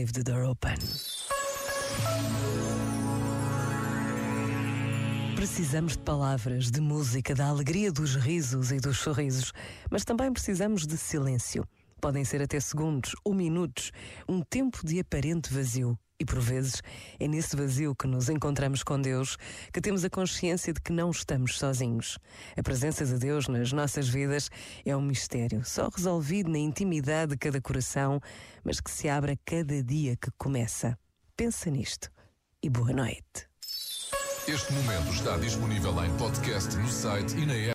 leave the door open. Precisamos de palavras, de música, da alegria dos risos e dos sorrisos, mas também precisamos de silêncio. Podem ser até segundos ou minutos, um tempo de aparente vazio. E por vezes é nesse vazio que nos encontramos com Deus, que temos a consciência de que não estamos sozinhos. A presença de Deus nas nossas vidas é um mistério, só resolvido na intimidade de cada coração, mas que se abre a cada dia que começa. Pensa nisto e boa noite. Este momento está disponível em podcast no site e na app.